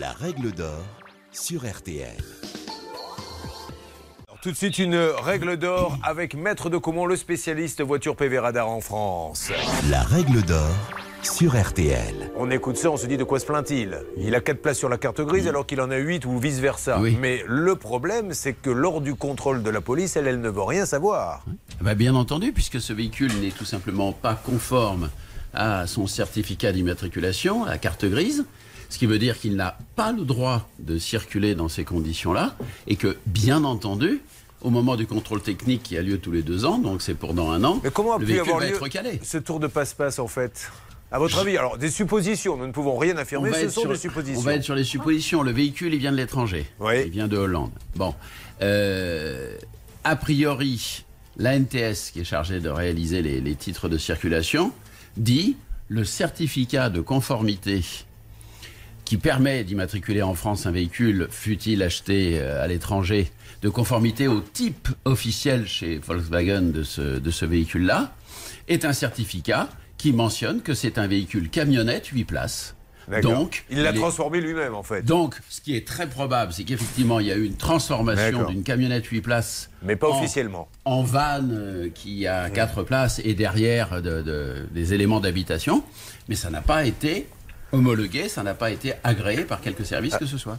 La règle d'or sur RTL. Alors, tout de suite, une règle d'or avec Maître de Comont, le spécialiste voiture PV radar en France. La règle d'or sur RTL. On écoute ça, on se dit de quoi se plaint-il Il a 4 places sur la carte grise alors qu'il en a 8 ou vice-versa. Oui. Mais le problème, c'est que lors du contrôle de la police, elle, elle ne veut rien savoir. Bah, bien entendu, puisque ce véhicule n'est tout simplement pas conforme à son certificat d'immatriculation, à la carte grise, ce qui veut dire qu'il n'a pas le droit de circuler dans ces conditions-là, et que, bien entendu, au moment du contrôle technique qui a lieu tous les deux ans, donc c'est pour dans un an, Mais comment a le pu véhicule avoir va lieu être recalé. ce tour de passe-passe en fait? À votre avis Alors, des suppositions, nous ne pouvons rien affirmer, ce sont sur- des suppositions. On va être sur les suppositions. Le véhicule, il vient de l'étranger. Oui. Il vient de Hollande. Bon. Euh, a priori, l'ANTS, qui est chargée de réaliser les, les titres de circulation, dit le certificat de conformité qui permet d'immatriculer en France un véhicule, fut-il acheté euh, à l'étranger, de conformité au type officiel chez Volkswagen de ce, de ce véhicule-là, est un certificat qui mentionne que c'est un véhicule camionnette 8 places. Donc, il l'a transformé lui-même en fait. donc, ce qui est très probable, c'est qu'effectivement, il y a eu une transformation d'une camionnette 8 places Mais pas en- officiellement. en van euh, qui a 4 places et derrière de- de- des éléments d'habitation. Mais ça n'a pas été homologué, ça n'a pas été agréé par quelque service que ce soit.